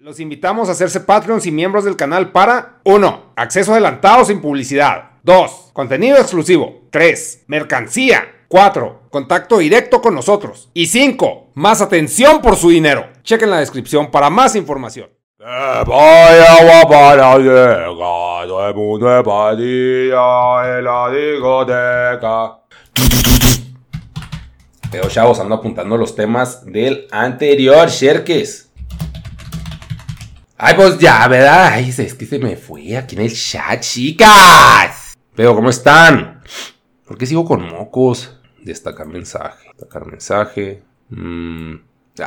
Los invitamos a hacerse Patreons y miembros del canal para 1. Acceso adelantado sin publicidad. 2. Contenido exclusivo. 3. Mercancía. 4. Contacto directo con nosotros. Y 5. Más atención por su dinero. Chequen la descripción para más información. vaya para llega, el mundo patilla. Pero chavos, ando apuntando los temas del anterior, Sherkes. Ay, pues ya, ¿verdad? Ay, es que se me fue aquí en el chat, chicas. Pero, ¿cómo están? ¿Por qué sigo con mocos? Destacar mensaje. Destacar mensaje. Mm,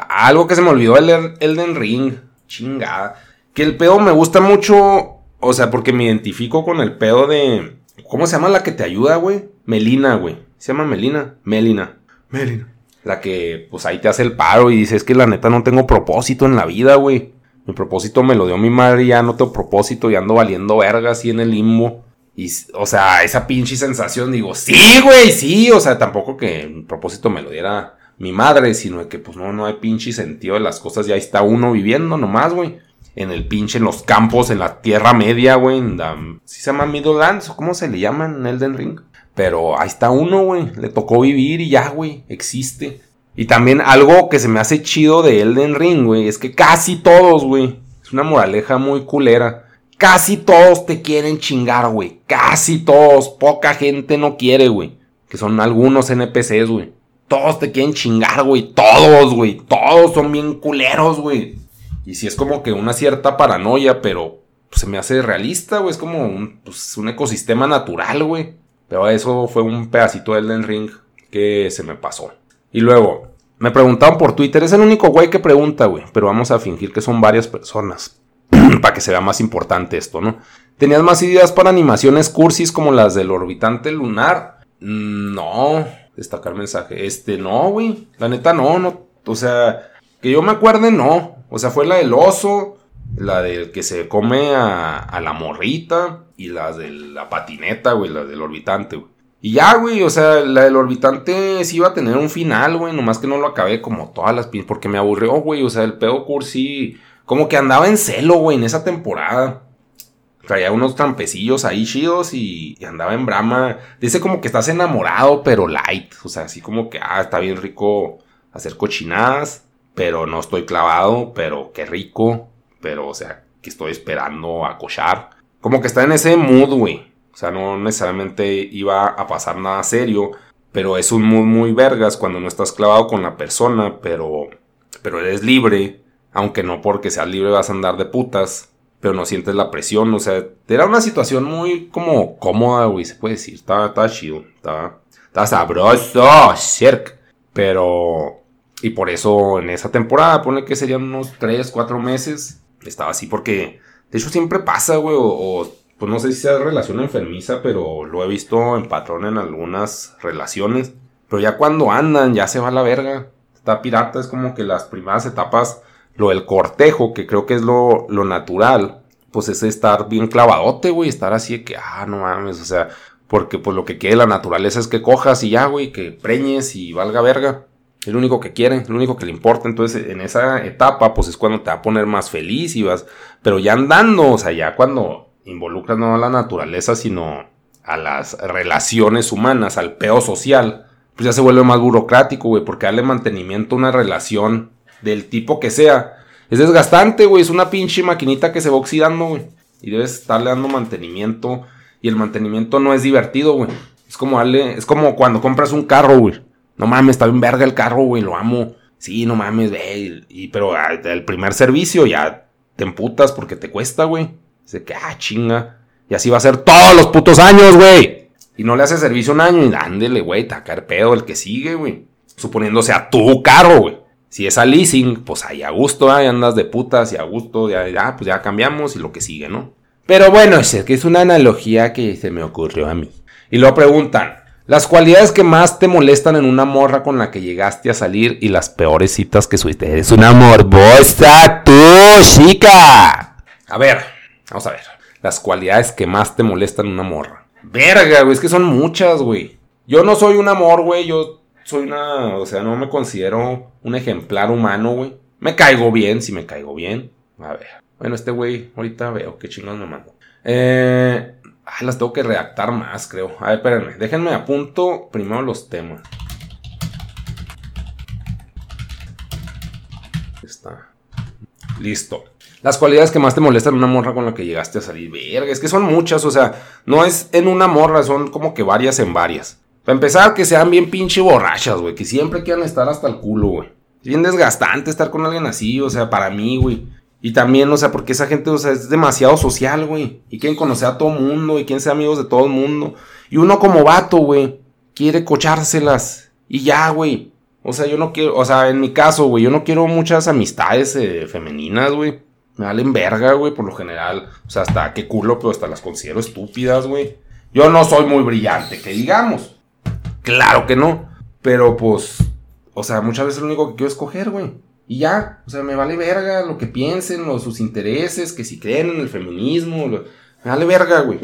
algo que se me olvidó el Elden Ring. Chingada. Que el pedo me gusta mucho. O sea, porque me identifico con el pedo de. ¿Cómo se llama la que te ayuda, güey? Melina, güey. ¿Se llama Melina? Melina. Melina. La que, pues ahí te hace el paro y dices que la neta no tengo propósito en la vida, güey. Mi propósito me lo dio mi madre ya no tengo propósito y ando valiendo verga así en el limbo. Y, o sea, esa pinche sensación, digo, sí, güey, sí. O sea, tampoco que mi propósito me lo diera mi madre, sino que pues no, no hay pinche sentido de las cosas. Ya está uno viviendo nomás, güey. En el pinche, en los campos, en la Tierra Media, güey. En la, ¿Sí se llama Middlelands o cómo se le llama en Elden Ring? Pero ahí está uno, güey. Le tocó vivir y ya, güey. Existe. Y también algo que se me hace chido de Elden Ring, güey, es que casi todos, güey, es una moraleja muy culera. Casi todos te quieren chingar, güey. Casi todos. Poca gente no quiere, güey. Que son algunos NPCs, güey. Todos te quieren chingar, güey. Todos, güey. Todos son bien culeros, güey. Y si es como que una cierta paranoia, pero pues, se me hace realista, güey. Es como un, pues, un ecosistema natural, güey. Pero eso fue un pedacito de Elden Ring que se me pasó. Y luego, me preguntaban por Twitter, es el único güey que pregunta, güey, pero vamos a fingir que son varias personas. para que se vea más importante esto, ¿no? ¿Tenías más ideas para animaciones cursis como las del orbitante lunar? No, destacar mensaje. Este, no, güey. La neta, no, no. O sea, que yo me acuerde, no. O sea, fue la del oso, la del que se come a, a la morrita y las de la patineta, güey, la del orbitante, güey. Y ya, güey, o sea, la del orbitante sí iba a tener un final, güey, nomás que no lo acabé como todas las pin porque me aburrió, güey, o sea, el pedo cursi, como que andaba en celo, güey, en esa temporada. Traía unos trampecillos ahí chidos y, andaba en brama. Dice como que estás enamorado, pero light, o sea, así como que, ah, está bien rico hacer cochinadas, pero no estoy clavado, pero qué rico, pero, o sea, que estoy esperando a cochar. Como que está en ese mood, güey. O sea, no necesariamente iba a pasar nada serio, pero es un mood muy vergas cuando no estás clavado con la persona, pero, pero eres libre, aunque no porque seas libre vas a andar de putas, pero no sientes la presión, o sea, era una situación muy como cómoda, güey, se puede decir, estaba, estaba chido, estaba, estaba sabroso, cerc, pero, y por eso en esa temporada, pone que serían unos 3, 4 meses, estaba así porque, de hecho siempre pasa, güey, o pues no sé si sea relación enfermiza, pero lo he visto en patrón en algunas relaciones. Pero ya cuando andan, ya se va a la verga. Está pirata, es como que las primeras etapas, lo del cortejo, que creo que es lo, lo natural, pues es estar bien clavadote, güey, estar así de que, ah, no mames, o sea, porque pues lo que quiere la naturaleza es que cojas y ya, güey, que preñes y valga verga. Es lo único que quiere, lo único que le importa. Entonces, en esa etapa, pues es cuando te va a poner más feliz y vas. Pero ya andando, o sea, ya cuando involucra no a la naturaleza, sino a las relaciones humanas, al peo social, pues ya se vuelve más burocrático, güey, porque darle mantenimiento a una relación del tipo que sea, es desgastante, güey, es una pinche maquinita que se va oxidando, güey, y debes estarle dando mantenimiento, y el mantenimiento no es divertido, güey, es como darle, es como cuando compras un carro, güey, no mames, está bien verga el carro, güey, lo amo, sí, no mames, ve, y, pero ah, el primer servicio ya te emputas porque te cuesta, güey, Dice que, ah, chinga. Y así va a ser todos los putos años, güey. Y no le hace servicio un año y ándele, güey, tacar pedo el que sigue, güey. Suponiéndose a tu carro, güey. Si es a leasing, pues ahí a gusto, ahí andas de putas y a gusto, ya, ya, pues ya cambiamos y lo que sigue, ¿no? Pero bueno, es que es una analogía que se me ocurrió a mí. Y lo preguntan, las cualidades que más te molestan en una morra con la que llegaste a salir y las peores citas que subiste. Eres una morbosa, tú, chica. A ver, Vamos a ver. Las cualidades que más te molestan una morra. Verga, güey. Es que son muchas, güey. Yo no soy un amor, güey. Yo soy una. O sea, no me considero un ejemplar humano, güey. Me caigo bien, si me caigo bien. A ver. Bueno, este güey, ahorita veo qué chingón me mando. Eh, ah, las tengo que redactar más, creo. A ver, espérenme. Déjenme a punto primero los temas. Está. Listo. Las cualidades que más te molestan una morra con la que llegaste a salir. Verga, es que son muchas, o sea, no es en una morra, son como que varias en varias. Para empezar, que sean bien pinche borrachas, güey, que siempre quieran estar hasta el culo, güey. Es bien desgastante estar con alguien así, o sea, para mí, güey. Y también, o sea, porque esa gente, o sea, es demasiado social, güey. Y quieren conocer a todo mundo y quieren ser amigos de todo el mundo. Y uno como vato, güey, quiere cochárselas. Y ya, güey. O sea, yo no quiero, o sea, en mi caso, güey, yo no quiero muchas amistades eh, femeninas, güey. Me valen verga, güey, por lo general. O sea, hasta qué culo, pero hasta las considero estúpidas, güey. Yo no soy muy brillante, que digamos. Claro que no. Pero pues, o sea, muchas veces lo único que quiero es coger, güey. Y ya, o sea, me vale verga lo que piensen, o sus intereses, que si creen en el feminismo, me vale verga, güey.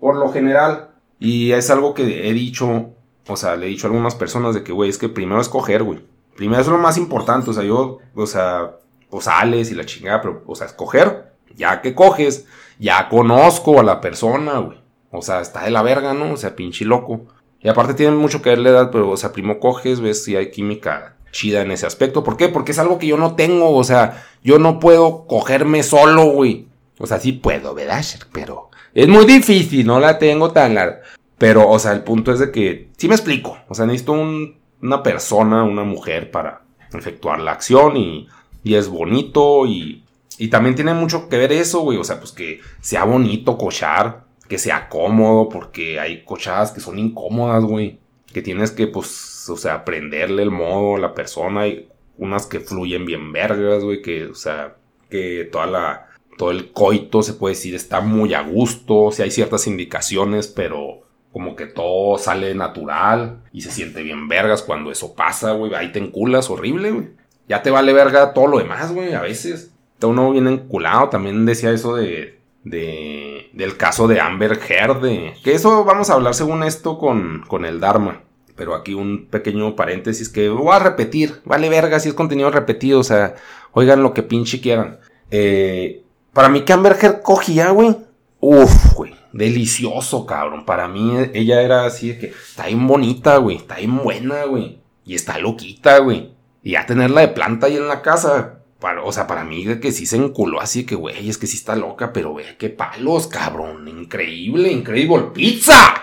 Por lo general. Y es algo que he dicho, o sea, le he dicho a algunas personas de que, güey, es que primero es coger, güey. Primero es lo más importante, o sea, yo, o sea, o sales y la chingada, pero, o sea, escoger, ya que coges, ya conozco a la persona, güey. O sea, está de la verga, ¿no? O sea, pinche loco. Y aparte tiene mucho que ver la edad, pero, o sea, primo coges, ves si hay química chida en ese aspecto. ¿Por qué? Porque es algo que yo no tengo, o sea, yo no puedo cogerme solo, güey. O sea, sí puedo, ¿verdad? Pero es muy difícil, no la tengo tan larga. Pero, o sea, el punto es de que, sí me explico, o sea, necesito una persona, una mujer para efectuar la acción y y es bonito y, y también tiene mucho que ver eso, güey. O sea, pues que sea bonito cochar, que sea cómodo, porque hay cochadas que son incómodas, güey. Que tienes que, pues, o sea, aprenderle el modo a la persona. Y unas que fluyen bien vergas, güey. Que, o sea, que toda la, todo el coito, se puede decir, está muy a gusto. O sea, hay ciertas indicaciones, pero como que todo sale natural y se siente bien vergas cuando eso pasa, güey. Ahí te enculas horrible, güey ya te vale verga todo lo demás, güey, a veces. Uno bien enculado, también decía eso de, de, del caso de Amber Heard, que eso vamos a hablar según esto con, con el Dharma. Pero aquí un pequeño paréntesis que voy a repetir, vale verga si es contenido repetido, o sea, oigan lo que pinche quieran. Eh, para mí que Amber Heard cogía, güey, Uf, güey. Delicioso, cabrón. Para mí ella era así de que está bien bonita, güey. Está bien buena, güey. Y está loquita, güey. Y a tenerla de planta ahí en la casa. Para, o sea, para mí que sí se enculó así que, güey, es que sí está loca, pero ve qué palos, cabrón. Increíble, increíble pizza.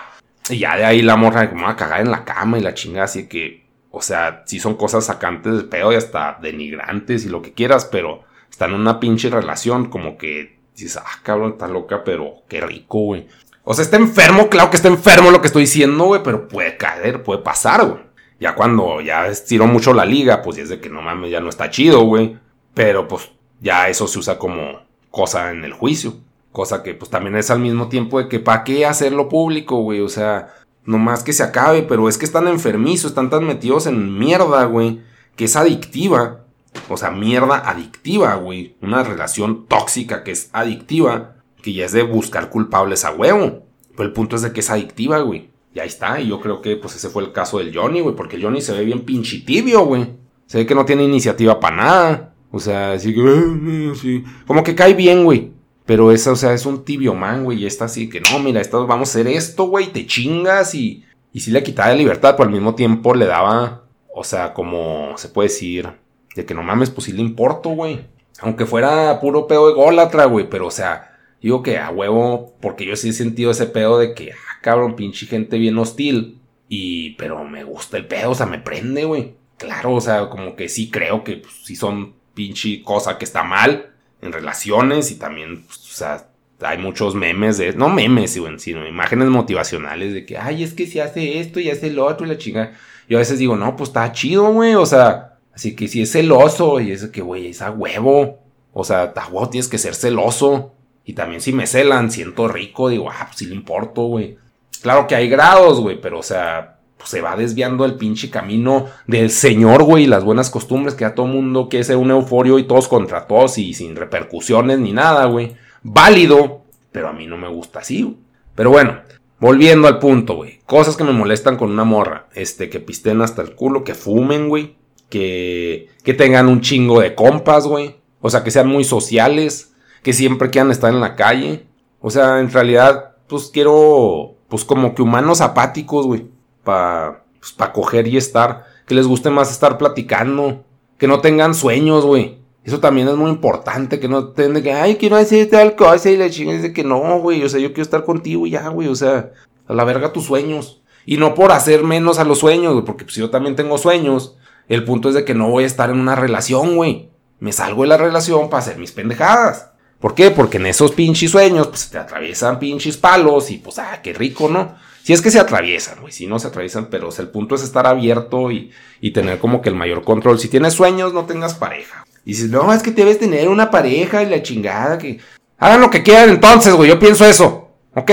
Y ya de ahí la morra como a cagar en la cama y la chinga, así que, o sea, sí son cosas sacantes de pedo y hasta denigrantes y lo que quieras, pero están en una pinche relación como que dices, ah, cabrón, está loca, pero qué rico, güey. O sea, está enfermo, claro que está enfermo lo que estoy diciendo, güey, pero puede caer, puede pasar, güey. Ya cuando ya estiró mucho la liga, pues es de que no mames, ya no está chido, güey. Pero pues ya eso se usa como cosa en el juicio. Cosa que pues también es al mismo tiempo de que para qué hacerlo público, güey. O sea, nomás que se acabe, pero es que están enfermizos, están tan metidos en mierda, güey. Que es adictiva. O sea, mierda adictiva, güey. Una relación tóxica que es adictiva. Que ya es de buscar culpables a huevo. Pero el punto es de que es adictiva, güey. Y ahí está. Y yo creo que pues ese fue el caso del Johnny, güey. Porque el Johnny se ve bien pinchitibio, güey. Se ve que no tiene iniciativa para nada. O sea, así que... Sí. Como que cae bien, güey. Pero esa, o sea, es un tibio man, güey. Y está así que, no, mira, vamos a hacer esto, güey. Te chingas y... Y sí le quitaba de libertad, pero al mismo tiempo le daba... O sea, como se puede decir... De que no mames, pues sí le importo, güey. Aunque fuera puro pedo de gólatra, güey. Pero, o sea... Digo que a huevo, porque yo sí he sentido ese pedo de que, cabrón, pinche gente bien hostil. Y, pero me gusta el pedo, o sea, me prende, güey. Claro, o sea, como que sí creo que pues, sí son pinche cosa que está mal en relaciones y también, pues, o sea, hay muchos memes de, no memes, sino imágenes motivacionales de que, ay, es que si hace esto y hace lo otro y la chinga. Yo a veces digo, no, pues está chido, güey, o sea, así que si es celoso y es que, güey, es a huevo. O sea, a huevo tienes que ser celoso. Y también si me celan, siento rico, digo, ah, pues sí le importo, güey. Claro que hay grados, güey, pero o sea, pues se va desviando el pinche camino del señor, güey, y las buenas costumbres que a todo mundo que es un euforio y todos contra todos y sin repercusiones ni nada, güey. Válido, pero a mí no me gusta así, güey. Pero bueno, volviendo al punto, güey. Cosas que me molestan con una morra. Este, que pisten hasta el culo, que fumen, güey. Que, que tengan un chingo de compas, güey. O sea, que sean muy sociales, que siempre quieran estar en la calle. O sea, en realidad, pues quiero, pues como que humanos apáticos, güey, para pues, pa coger y estar. Que les guste más estar platicando. Que no tengan sueños, güey. Eso también es muy importante, que no tengan que, ay, quiero hacer tal cosa y la chingada de que no, güey, o sea, yo quiero estar contigo y ya, güey, o sea, a la verga tus sueños. Y no por hacer menos a los sueños, güey, porque pues, yo también tengo sueños. El punto es de que no voy a estar en una relación, güey. Me salgo de la relación para hacer mis pendejadas. ¿Por qué? Porque en esos pinches sueños, pues te atraviesan pinches palos y pues, ah, qué rico, ¿no? Si es que se atraviesan, güey, si no se atraviesan, pero el punto es estar abierto y, y, tener como que el mayor control. Si tienes sueños, no tengas pareja. Y dices, no, es que debes tener una pareja y la chingada que... Hagan lo que quieran entonces, güey, yo pienso eso, ¿ok?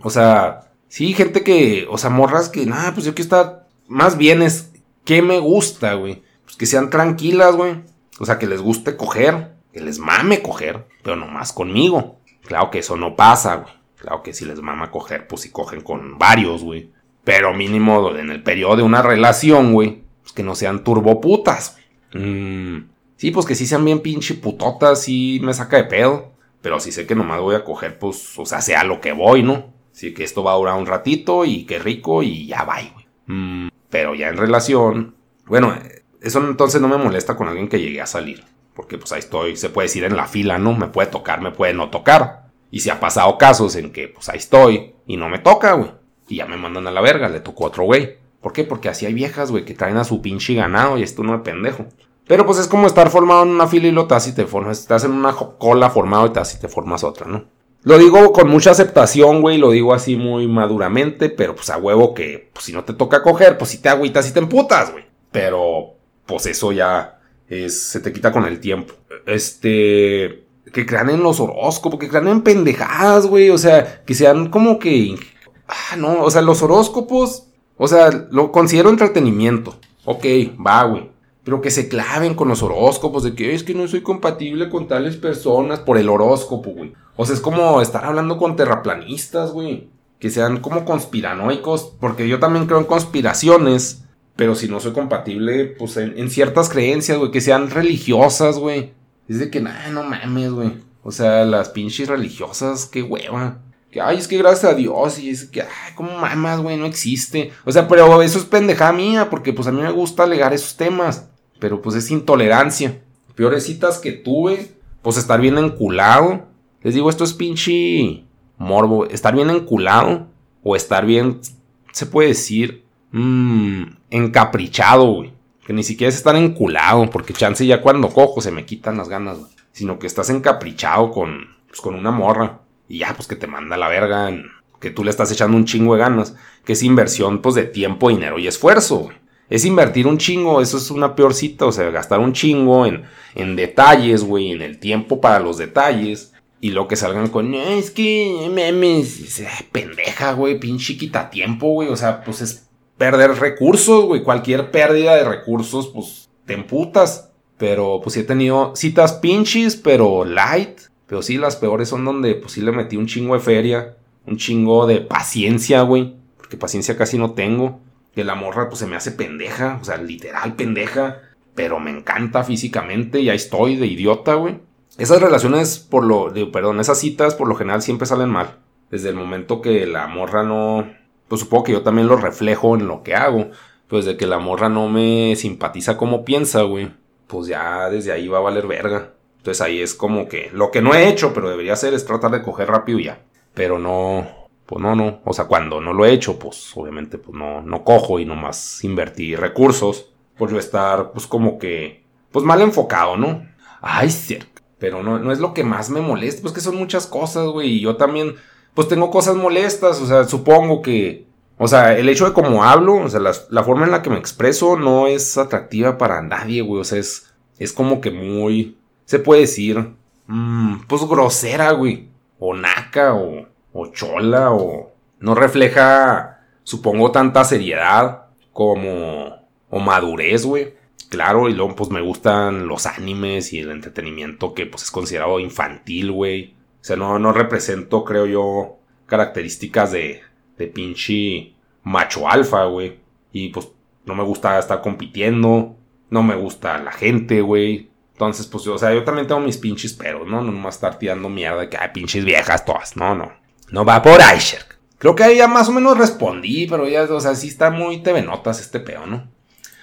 O sea, Sí, gente que, o sea, morras que, nada, pues yo quiero estar, más bien es, ¿qué me gusta, güey? Pues que sean tranquilas, güey. O sea, que les guste coger, que les mame coger, pero nomás conmigo. Claro que eso no pasa, güey. Claro que si les mama coger, pues si cogen con varios, güey. Pero mínimo en el periodo de una relación, güey, pues que no sean turboputas. Mm, sí, pues que sí sean bien pinche putotas, sí me saca de pedo. Pero si sé que nomás voy a coger, pues, o sea, sea lo que voy, ¿no? Así que esto va a durar un ratito y qué rico y ya va, güey. Mm, pero ya en relación, bueno, eso entonces no me molesta con alguien que llegue a salir. Porque pues ahí estoy, se puede decir en la fila, ¿no? Me puede tocar, me puede no tocar. Y si ha pasado casos en que pues ahí estoy y no me toca, güey. Y ya me mandan a la verga, le tocó otro güey. ¿Por qué? Porque así hay viejas, güey, que traen a su pinche ganado y esto no es pendejo. Pero pues es como estar formado en una fila y lo te y te formas. Estás en una cola formado y te y te formas otra, ¿no? Lo digo con mucha aceptación, güey, lo digo así muy maduramente, pero pues a huevo que pues, si no te toca coger, pues si te agüitas y te emputas, güey. Pero pues eso ya es, se te quita con el tiempo. Este, que crean en los horóscopos, que crean en pendejadas, güey, o sea, que sean como que... Ah, no, o sea, los horóscopos, o sea, lo considero entretenimiento. Ok, va, güey. Pero que se claven con los horóscopos de que es que no soy compatible con tales personas por el horóscopo, güey. O sea, es como estar hablando con terraplanistas, güey. Que sean como conspiranoicos, porque yo también creo en conspiraciones, pero si no soy compatible, pues en, ciertas creencias, güey, que sean religiosas, güey. Es de que, nah, no mames, güey. O sea, las pinches religiosas, qué hueva. Que, ay, es que gracias a Dios, y es que, ay, como mamas, güey, no existe. O sea, pero eso es pendejada mía, porque pues a mí me gusta alegar esos temas. Pero pues es intolerancia. Peores citas que tuve, pues estar bien enculado les digo, esto es pinche morbo. Estar bien enculado o estar bien, se puede decir, mmm, encaprichado, güey. Que ni siquiera es estar enculado, porque chance ya cuando cojo se me quitan las ganas, güey. Sino que estás encaprichado con, pues, con una morra. Y ya, pues que te manda la verga, que tú le estás echando un chingo de ganas. Que es inversión, pues, de tiempo, dinero y esfuerzo. Es invertir un chingo, eso es una peor cita, o sea, gastar un chingo en, en detalles, güey, en el tiempo para los detalles y lo que salgan con, es que memes, pendeja, güey, pinche quita tiempo, güey. O sea, pues es perder recursos, güey. Cualquier pérdida de recursos, pues te emputas. Pero pues sí he tenido citas pinches, pero light. Pero sí, las peores son donde pues sí le metí un chingo de feria. Un chingo de paciencia, güey. Porque paciencia casi no tengo. Que la morra pues se me hace pendeja. O sea, literal pendeja. Pero me encanta físicamente. Y ahí estoy de idiota, güey. Esas relaciones, por lo, perdón, esas citas por lo general siempre salen mal. Desde el momento que la morra no, pues supongo que yo también lo reflejo en lo que hago. Pues de que la morra no me simpatiza como piensa, güey. Pues ya desde ahí va a valer verga. Entonces ahí es como que lo que no he hecho, pero debería hacer es tratar de coger rápido ya. Pero no, pues no, no. O sea, cuando no lo he hecho, pues obviamente pues no, no cojo y nomás invertí recursos. Por yo estar, pues como que, pues mal enfocado, ¿no? Ay, cierto. Pero no, no es lo que más me molesta, pues que son muchas cosas, güey. Y yo también, pues tengo cosas molestas, o sea, supongo que... O sea, el hecho de cómo hablo, o sea, la, forma en la que me expreso no es atractiva para nadie, güey. O sea, es, es como que muy... Se puede decir... Mmm, pues grosera, güey. O naca, o, o chola, o... No refleja, supongo, tanta seriedad como... O madurez, güey. Claro, y luego pues me gustan los animes y el entretenimiento que pues es considerado infantil, güey. O sea, no, no represento, creo yo, características de, de pinche macho alfa, güey. Y pues no me gusta estar compitiendo, no me gusta la gente, güey. Entonces, pues o sea, yo también tengo mis pinches peros, ¿no? No nomás estar tirando mierda de que hay pinches viejas todas. No, no. No va por ahí. Creo que ahí ya más o menos respondí, pero ya, o sea, sí está muy TV este peo, ¿no?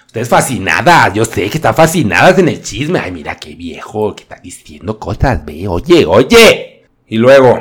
Ustedes fascinadas, yo sé que están fascinadas en el chisme. Ay, mira qué viejo, que está diciendo cosas, ve, oye, oye. Y luego,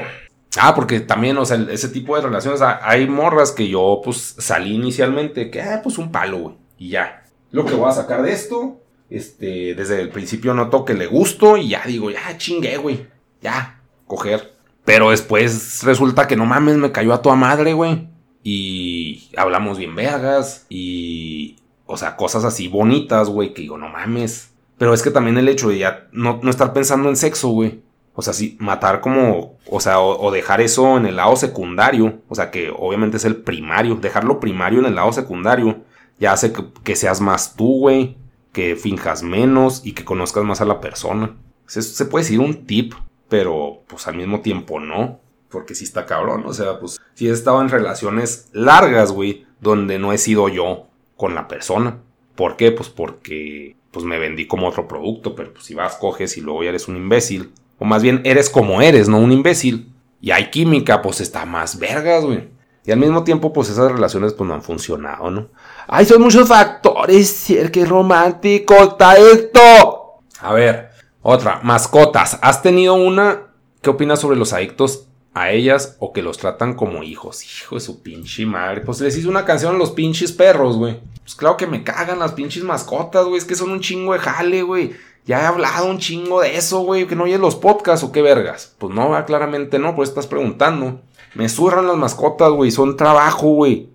ah, porque también, o sea, ese tipo de relaciones, ah, hay morras que yo, pues, salí inicialmente, que, ah, pues un palo, güey, y ya. Lo que voy a sacar de esto, este, desde el principio noto que le gusto y ya digo, ya chingué, güey, ya, coger. Pero después resulta que no mames, me cayó a toda madre, güey. Y hablamos bien vergas. Y. O sea, cosas así bonitas, güey. Que digo, no mames. Pero es que también el hecho de ya no, no estar pensando en sexo, güey. O sea, sí, matar como. O sea, o, dejar eso en el lado secundario. O sea, que obviamente es el primario. Dejarlo primario en el lado secundario. Ya hace que, seas más tú, güey. Que finjas menos y que conozcas más a la persona. Se, se puede decir un tip pero pues al mismo tiempo no, porque sí está cabrón, o sea, pues sí he estado en relaciones largas, güey, donde no he sido yo con la persona. ¿Por qué? Pues porque pues me vendí como otro producto, pero pues si vas, coges y luego ya eres un imbécil, o más bien eres como eres, no un imbécil, y hay química, pues está más vergas, güey. Y al mismo tiempo, pues esas relaciones pues no han funcionado, ¿no? ¡Ay, son muchos factores! ¡Qué romántico está esto! A ver, otra, mascotas. ¿Has tenido una? ¿Qué opinas sobre los adictos a ellas o que los tratan como hijos? Hijo de su pinche madre. Pues les hice una canción a los pinches perros, güey. Pues claro que me cagan las pinches mascotas, güey. Es que son un chingo de jale, güey. Ya he hablado un chingo de eso, güey. Que no oyes los podcasts o qué vergas. Pues no, claramente no, pues estás preguntando. Me zurran las mascotas, güey. Son trabajo, güey.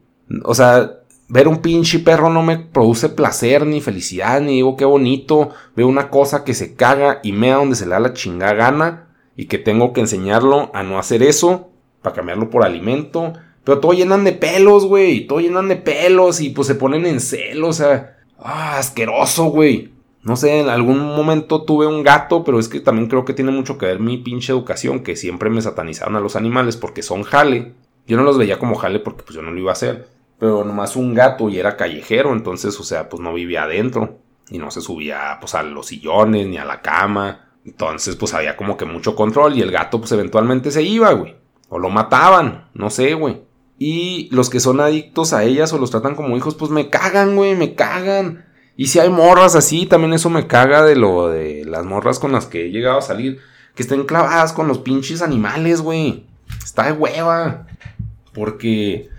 O sea, ver un pinche perro no me produce placer ni felicidad, ni digo qué bonito. Veo una cosa que se caga y mea donde se le da la chingada gana y que tengo que enseñarlo a no hacer eso para cambiarlo por alimento. Pero todo llenan de pelos, güey. Todo llenan de pelos y pues se ponen en celo, o sea. Ah, asqueroso, güey. No sé, en algún momento tuve un gato, pero es que también creo que tiene mucho que ver mi pinche educación, que siempre me satanizaron a los animales porque son jale. Yo no los veía como jale porque pues yo no lo iba a hacer pero nomás un gato y era callejero, entonces, o sea, pues no vivía adentro y no se subía pues a los sillones ni a la cama. Entonces, pues había como que mucho control y el gato pues eventualmente se iba, güey. O lo mataban, no sé, güey. Y los que son adictos a ellas o los tratan como hijos, pues me cagan, güey, me cagan. Y si hay morras así, también eso me caga de lo de las morras con las que he llegado a salir. Que estén clavadas con los pinches animales, güey. Está de hueva. Porque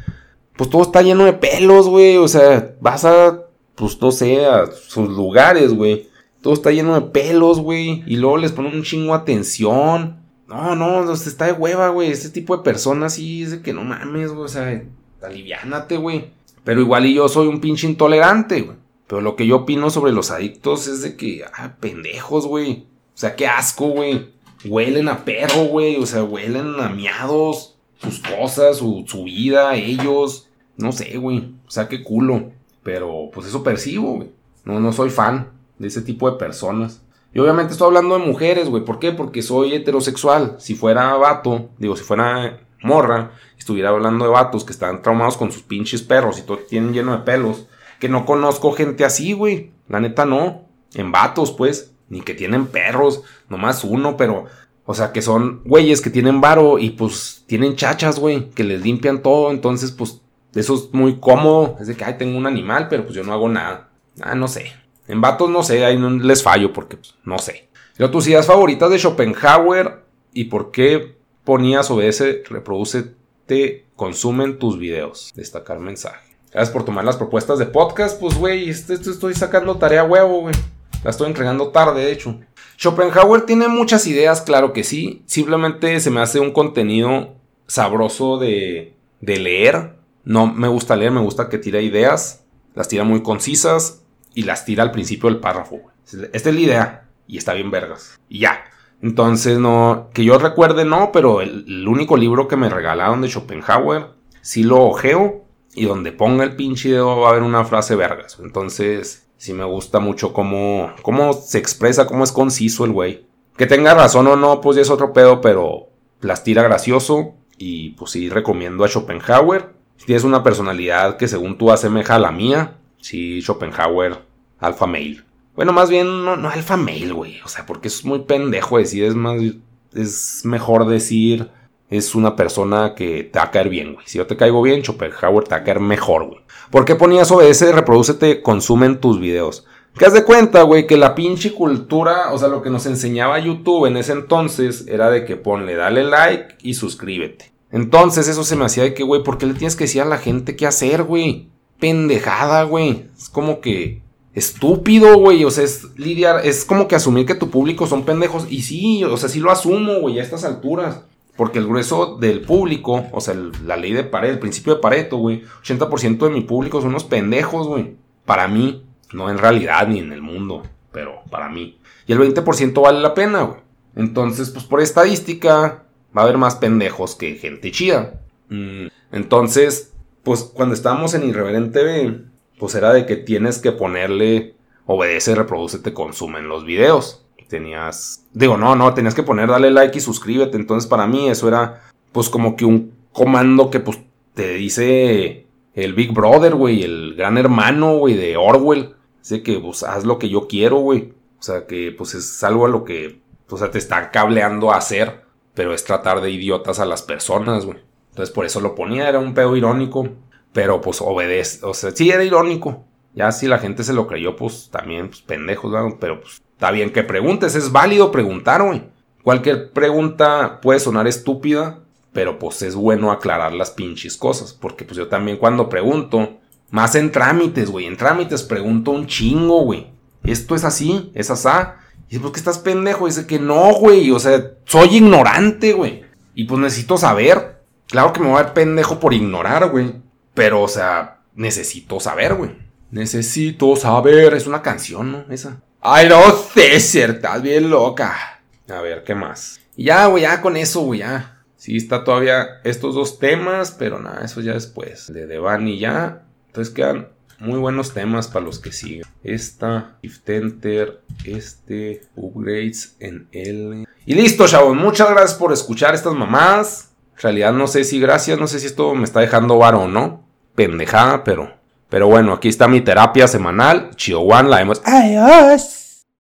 pues todo está lleno de pelos, güey. O sea, vas a, pues no sé, a sus lugares, güey. Todo está lleno de pelos, güey. Y luego les ponen un chingo atención. No, no, está de hueva, güey. Este tipo de personas sí es de que no mames, güey. O sea, aliviánate, güey. Pero igual y yo soy un pinche intolerante, güey. Pero lo que yo opino sobre los adictos es de que, ah, pendejos, güey. O sea, qué asco, güey. Huelen a perro, güey. O sea, huelen a miados sus cosas, su, vida, ellos. No sé, güey. O sea, qué culo. Pero pues eso percibo, güey. No, no soy fan de ese tipo de personas. Y obviamente estoy hablando de mujeres, güey. ¿Por qué? Porque soy heterosexual. Si fuera vato, digo, si fuera morra, estuviera hablando de vatos que están traumados con sus pinches perros y todo tienen lleno de pelos. Que no conozco gente así, güey. La neta no. En vatos, pues. Ni que tienen perros. Nomás uno, pero o sea, que son güeyes que tienen varo y pues tienen chachas, güey, que les limpian todo. Entonces, pues, eso es muy cómodo. Es de que, ay, tengo un animal, pero pues yo no hago nada. Ah, no sé. En vatos no sé, ahí les fallo porque, pues, no sé. Pero tus ideas favoritas de Schopenhauer y por qué ponías obedece, reproduce, te consumen tus videos. Destacar mensaje. Gracias por tomar las propuestas de podcast. Pues, güey, esto, esto estoy sacando tarea huevo, güey. La estoy entregando tarde, de hecho. Schopenhauer tiene muchas ideas, claro que sí. Simplemente se me hace un contenido sabroso de, de leer. No me gusta leer, me gusta que tira ideas. Las tira muy concisas y las tira al principio del párrafo. Esta es la idea y está bien vergas. Y ya. Entonces, no, que yo recuerde, no, pero el, el único libro que me regalaron de Schopenhauer, sí lo ojeo y donde ponga el pinche dedo va a haber una frase vergas. Entonces, sí me gusta mucho cómo, cómo se expresa, cómo es conciso el güey. Que tenga razón o no, pues ya es otro pedo, pero las tira gracioso. Y pues sí, recomiendo a Schopenhauer. Si tienes una personalidad que según tú asemeja a la mía, sí, Schopenhauer, alfa male. Bueno, más bien no, no alfa male, güey. O sea, porque es muy pendejo decir, es más, es mejor decir, es una persona que te va a caer bien, güey. Si yo te caigo bien, Schopenhauer te va a caer mejor, güey. ¿Por qué ponías OBS, reproducete, consumen tus videos? ¿Qué has de cuenta, güey? Que la pinche cultura, o sea, lo que nos enseñaba YouTube en ese entonces era de que ponle, dale like y suscríbete. Entonces eso se me hacía de que, güey, ¿por qué le tienes que decir a la gente qué hacer, güey? Pendejada, güey. Es como que estúpido, güey. O sea, es lidiar, es como que asumir que tu público son pendejos. Y sí, o sea, sí lo asumo, güey, a estas alturas. Porque el grueso del público, o sea, la ley de Pareto, el principio de Pareto, güey, 80% de mi público son unos pendejos, güey. Para mí, no en realidad ni en el mundo, pero para mí. Y el 20% vale la pena, güey. Entonces, pues por estadística, va a haber más pendejos que gente chida. Mm, entonces, pues cuando estábamos en Irreverente pues era de que tienes que ponerle obedece, reproduce, te consumen los videos. Tenías, digo, no, no, tenías que poner dale like y suscríbete. Entonces para mí eso era pues como que un comando que pues te dice el Big Brother, güey, el gran hermano, güey, de Orwell. Dice que pues haz lo que yo quiero, güey. O sea que pues es algo a lo que, o sea, te está cableando a hacer. Pero es tratar de idiotas a las personas, güey. Entonces por eso lo ponía, era un pedo irónico. Pero pues obedece, o sea, sí era irónico. Ya si la gente se lo creyó, pues también, pues pendejos, güey. Pero pues Está bien que preguntes, es válido preguntar, güey. Cualquier pregunta puede sonar estúpida, pero pues es bueno aclarar las pinches cosas. Porque pues yo también cuando pregunto, más en trámites, güey, en trámites pregunto un chingo, güey. Esto es así, es asá. Y pues que estás pendejo, dice que no, güey. O sea, soy ignorante, güey. Y pues necesito saber. Claro que me voy a ver pendejo por ignorar, güey. Pero, o sea, necesito saber, güey. Necesito saber. Es una canción, ¿no? Esa. Ay, no César, estás bien loca. A ver, ¿qué más? Y ya, güey, ya con eso, güey, ya. Sí, está todavía estos dos temas, pero nada, eso ya después. De Devani ya. Entonces quedan muy buenos temas para los que siguen. Esta, Shift Enter, este, Upgrades en L. Y listo, chavos. Muchas gracias por escuchar estas mamás. En realidad no sé si gracias, no sé si esto me está dejando varo o no. Pendejada, pero pero bueno, aquí está mi terapia semanal. Chihuahua, la hemos. ¡Adiós!